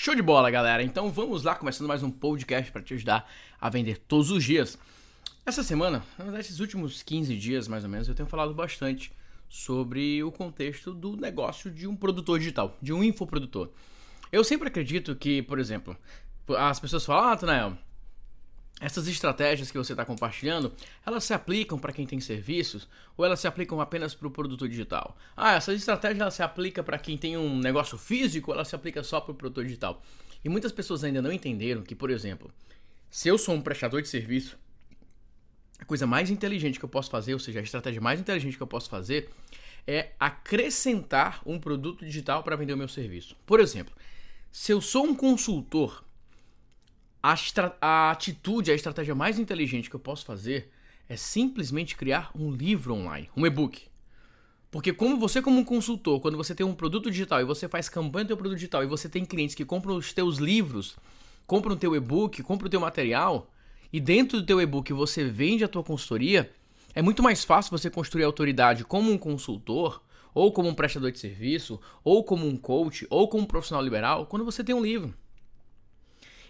Show de bola, galera. Então vamos lá, começando mais um podcast para te ajudar a vender todos os dias. Essa semana, na verdade, esses últimos 15 dias mais ou menos, eu tenho falado bastante sobre o contexto do negócio de um produtor digital, de um infoprodutor. Eu sempre acredito que, por exemplo, as pessoas falam, ah, Tanael, essas estratégias que você está compartilhando, elas se aplicam para quem tem serviços ou elas se aplicam apenas para o produtor digital? Ah, essa estratégia se aplica para quem tem um negócio físico ela se aplica só para o produtor digital? E muitas pessoas ainda não entenderam que, por exemplo, se eu sou um prestador de serviço, a coisa mais inteligente que eu posso fazer, ou seja, a estratégia mais inteligente que eu posso fazer, é acrescentar um produto digital para vender o meu serviço. Por exemplo, se eu sou um consultor a, a atitude, a estratégia mais inteligente que eu posso fazer é simplesmente criar um livro online, um e-book. Porque como você como um consultor, quando você tem um produto digital e você faz campanha do teu produto digital e você tem clientes que compram os teus livros, compram o teu e-book, compram o teu material, e dentro do teu e-book você vende a tua consultoria, é muito mais fácil você construir autoridade como um consultor, ou como um prestador de serviço, ou como um coach, ou como um profissional liberal, quando você tem um livro.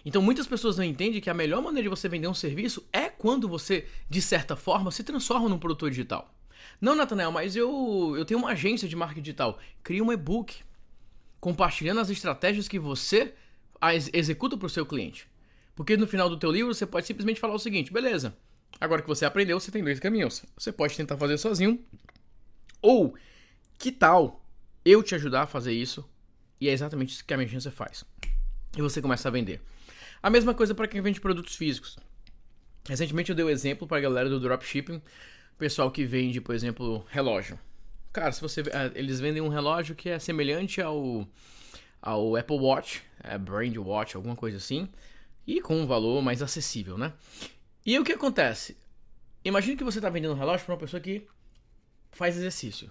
Então muitas pessoas não entendem que a melhor maneira de você vender um serviço é quando você, de certa forma, se transforma num produtor digital. Não, Nathanael, mas eu, eu tenho uma agência de marketing digital. Cria um e-book compartilhando as estratégias que você executa para o seu cliente. Porque no final do teu livro você pode simplesmente falar o seguinte, beleza, agora que você aprendeu, você tem dois caminhos. Você pode tentar fazer sozinho, ou que tal eu te ajudar a fazer isso? E é exatamente isso que a minha agência faz. E você começa a vender. A mesma coisa para quem vende produtos físicos. Recentemente eu dei o um exemplo para a galera do dropshipping, pessoal que vende, por exemplo, relógio. Cara, se você eh, eles vendem um relógio que é semelhante ao ao Apple Watch, é Brand Watch, alguma coisa assim, e com um valor mais acessível, né? E o que acontece? Imagine que você está vendendo um relógio para uma pessoa que faz exercício.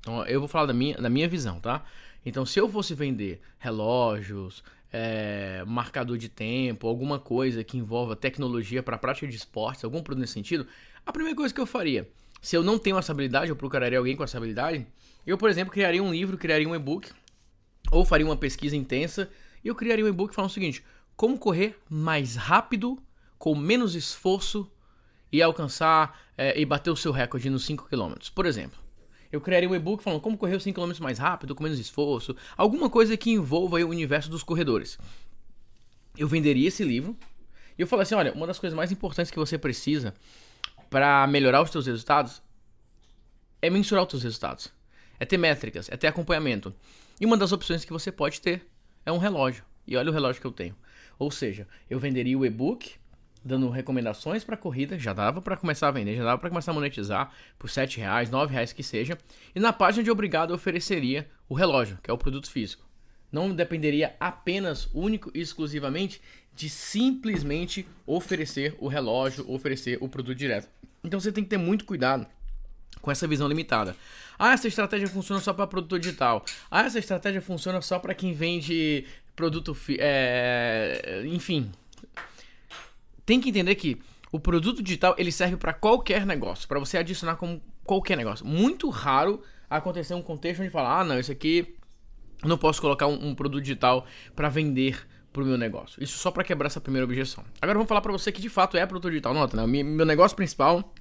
Então, eu vou falar da minha, da minha visão, tá? Então, se eu fosse vender relógios, é, marcador de tempo, alguma coisa que envolva tecnologia para prática de esportes, algum produto nesse sentido, a primeira coisa que eu faria, se eu não tenho essa habilidade, eu procuraria alguém com essa habilidade, eu, por exemplo, criaria um livro, criaria um e-book, ou faria uma pesquisa intensa, e eu criaria um e-book falando o seguinte: como correr mais rápido, com menos esforço e alcançar é, e bater o seu recorde nos 5 km, por exemplo. Eu criaria um e-book falando como correr os 5 km mais rápido, com menos esforço, alguma coisa que envolva o universo dos corredores. Eu venderia esse livro e eu falei assim: olha, uma das coisas mais importantes que você precisa para melhorar os seus resultados é mensurar os seus resultados. É ter métricas, é ter acompanhamento. E uma das opções que você pode ter é um relógio. E olha o relógio que eu tenho. Ou seja, eu venderia o e-book dando recomendações para corrida, já dava para começar a vender, já dava para começar a monetizar por 7 reais, 9 reais que seja. E na página de obrigado eu ofereceria o relógio, que é o produto físico. Não dependeria apenas, único e exclusivamente de simplesmente oferecer o relógio, oferecer o produto direto. Então você tem que ter muito cuidado com essa visão limitada. Ah, essa estratégia funciona só para produto digital. Ah, essa estratégia funciona só para quem vende produto, é, enfim, tem que entender que o produto digital ele serve para qualquer negócio, para você adicionar como qualquer negócio. Muito raro acontecer um contexto onde fala, ah, não, isso aqui não posso colocar um, um produto digital para vender para o meu negócio. Isso só para quebrar essa primeira objeção. Agora vamos falar para você que de fato é produto digital. Nota, né? meu negócio principal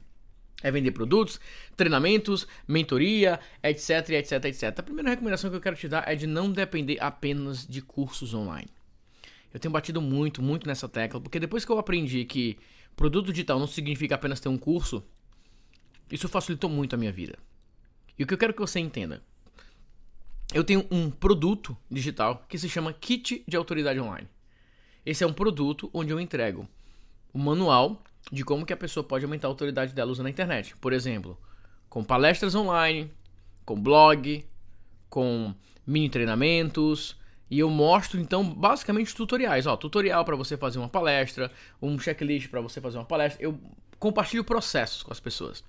é vender produtos, treinamentos, mentoria, etc, etc, etc. A primeira recomendação que eu quero te dar é de não depender apenas de cursos online. Eu tenho batido muito, muito nessa tecla, porque depois que eu aprendi que produto digital não significa apenas ter um curso, isso facilitou muito a minha vida. E o que eu quero que você entenda, eu tenho um produto digital que se chama Kit de Autoridade Online. Esse é um produto onde eu entrego o um manual de como que a pessoa pode aumentar a autoridade dela usando a internet. Por exemplo, com palestras online, com blog, com mini treinamentos, e eu mostro então basicamente tutoriais, ó, tutorial para você fazer uma palestra, um checklist para você fazer uma palestra. Eu compartilho processos com as pessoas.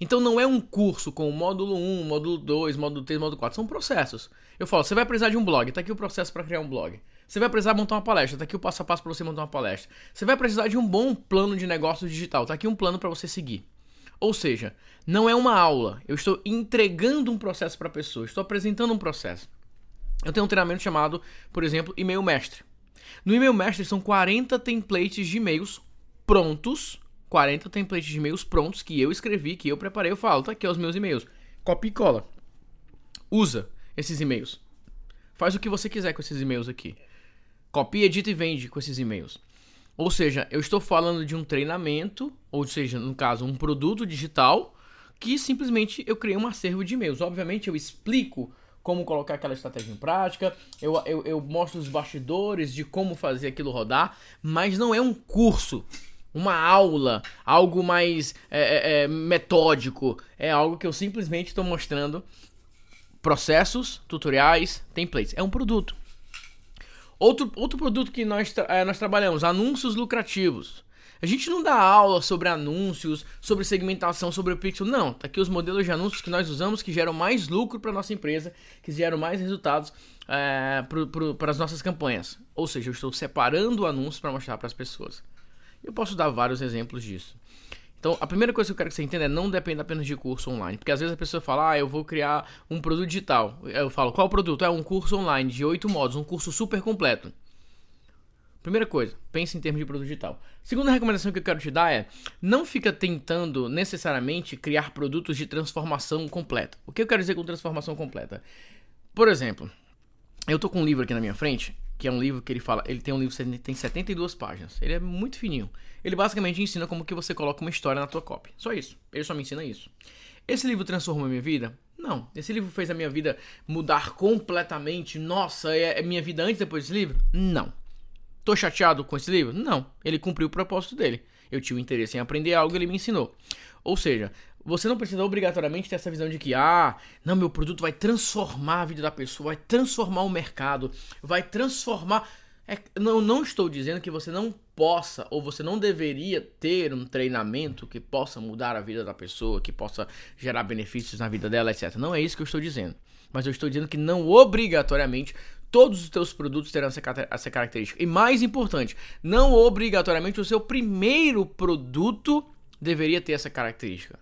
Então não é um curso com módulo 1, módulo 2, módulo 3, módulo 4, são processos. Eu falo, você vai precisar de um blog, tá aqui o processo para criar um blog. Você vai precisar montar uma palestra, tá aqui o passo a passo para você montar uma palestra. Você vai precisar de um bom plano de negócio digital, tá aqui um plano para você seguir. Ou seja, não é uma aula, eu estou entregando um processo para a pessoa, estou apresentando um processo. Eu tenho um treinamento chamado, por exemplo, e-mail mestre. No e-mail master são 40 templates de e-mails prontos, 40 templates de e-mails prontos que eu escrevi, que eu preparei, eu falo, tá aqui os meus e-mails. Copia e cola. Usa esses e-mails. Faz o que você quiser com esses e-mails aqui. Copia, edita e vende com esses e-mails. Ou seja, eu estou falando de um treinamento, ou seja, no caso, um produto digital, que simplesmente eu criei um acervo de e-mails. Obviamente, eu explico como colocar aquela estratégia em prática, eu, eu, eu mostro os bastidores de como fazer aquilo rodar, mas não é um curso uma aula, algo mais é, é, é, metódico. É algo que eu simplesmente estou mostrando processos, tutoriais, templates. É um produto. Outro, outro produto que nós, é, nós trabalhamos, anúncios lucrativos. A gente não dá aula sobre anúncios, sobre segmentação, sobre o pixel. Não, tá aqui os modelos de anúncios que nós usamos que geram mais lucro para nossa empresa, que geram mais resultados é, para as nossas campanhas. Ou seja, eu estou separando anúncios para mostrar para as pessoas. Eu posso dar vários exemplos disso. Então, a primeira coisa que eu quero que você entenda é não depende apenas de curso online. Porque às vezes a pessoa fala, ah, eu vou criar um produto digital. Eu falo, qual produto? É um curso online de oito modos, um curso super completo. Primeira coisa, pense em termos de produto digital. Segunda recomendação que eu quero te dar é: não fica tentando necessariamente criar produtos de transformação completa. O que eu quero dizer com transformação completa? Por exemplo, eu tô com um livro aqui na minha frente que é um livro que ele fala, ele tem um livro que tem 72 páginas. Ele é muito fininho. Ele basicamente ensina como que você coloca uma história na tua copy. Só isso. Ele só me ensina isso. Esse livro transformou a minha vida? Não. Esse livro fez a minha vida mudar completamente. Nossa, é, é minha vida antes e depois desse livro? Não. Tô chateado com esse livro? Não. Ele cumpriu o propósito dele. Eu tinha o interesse em aprender algo ele me ensinou. Ou seja, você não precisa obrigatoriamente ter essa visão de que, ah, não, meu produto vai transformar a vida da pessoa, vai transformar o mercado, vai transformar. É, não, não estou dizendo que você não possa ou você não deveria ter um treinamento que possa mudar a vida da pessoa, que possa gerar benefícios na vida dela, etc. Não é isso que eu estou dizendo. Mas eu estou dizendo que não obrigatoriamente todos os teus produtos terão essa, característica. E mais importante, não obrigatoriamente o seu primeiro produto deveria ter essa característica.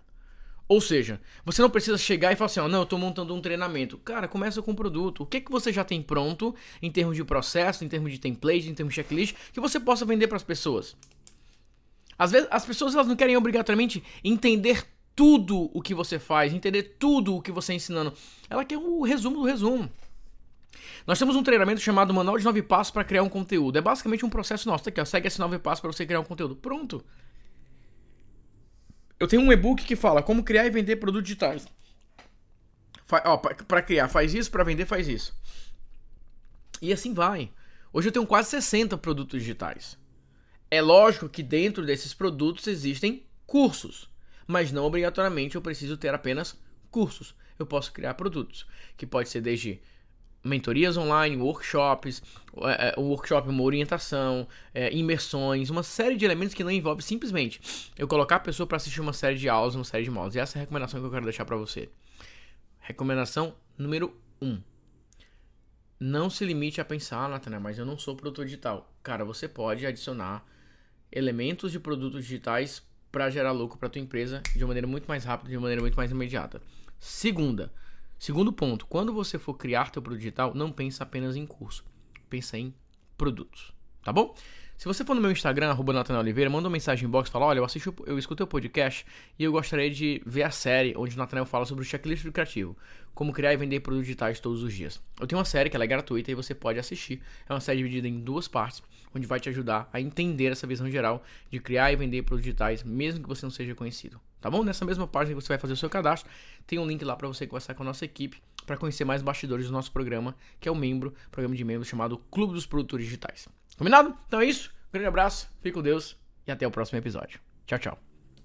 Ou seja, você não precisa chegar e falar assim, ó, não, eu estou montando um treinamento. Cara, começa com o produto. O que, que você já tem pronto em termos de processo, em termos de template, em termos de checklist, que você possa vender para as pessoas? Às vezes as pessoas elas não querem obrigatoriamente entender tudo o que você faz, entender tudo o que você está ensinando. Ela quer o resumo do resumo. Nós temos um treinamento chamado Manual de Nove Passos para criar um conteúdo. É basicamente um processo nosso. Tá aqui, ó, segue esses nove passos para você criar um conteúdo. Pronto. Eu tenho um e-book que fala como criar e vender produtos digitais. Para criar, faz isso, para vender, faz isso. E assim vai. Hoje eu tenho quase 60 produtos digitais. É lógico que dentro desses produtos existem cursos, mas não obrigatoriamente eu preciso ter apenas cursos. Eu posso criar produtos, que pode ser desde mentorias online, workshops, é, é, um workshop, uma orientação, é, imersões, uma série de elementos que não envolve simplesmente eu colocar a pessoa para assistir uma série de aulas, uma série de modos. E essa é a recomendação que eu quero deixar para você. Recomendação número 1. Um. Não se limite a pensar, ah, Natana, mas eu não sou produtor digital. Cara, você pode adicionar elementos de produtos digitais para gerar lucro para tua empresa de maneira muito mais rápida, de maneira muito mais imediata. Segunda, Segundo ponto, quando você for criar teu produto digital, não pensa apenas em curso, pensa em produtos, tá bom? Se você for no meu Instagram, arroba Oliveira, manda uma mensagem em box fala, olha, eu assisti, eu escutei o podcast e eu gostaria de ver a série onde o Nathanael fala sobre o checklist criativo, como criar e vender produtos digitais todos os dias. Eu tenho uma série que é gratuita e você pode assistir. É uma série dividida em duas partes, onde vai te ajudar a entender essa visão geral de criar e vender produtos digitais, mesmo que você não seja conhecido. Tá bom? Nessa mesma página que você vai fazer o seu cadastro, tem um link lá para você conversar com a nossa equipe para conhecer mais bastidores do nosso programa, que é o membro, programa de membros chamado Clube dos Produtores Digitais. Combinado? Então é isso. Um grande abraço, fique com Deus e até o próximo episódio. Tchau, tchau.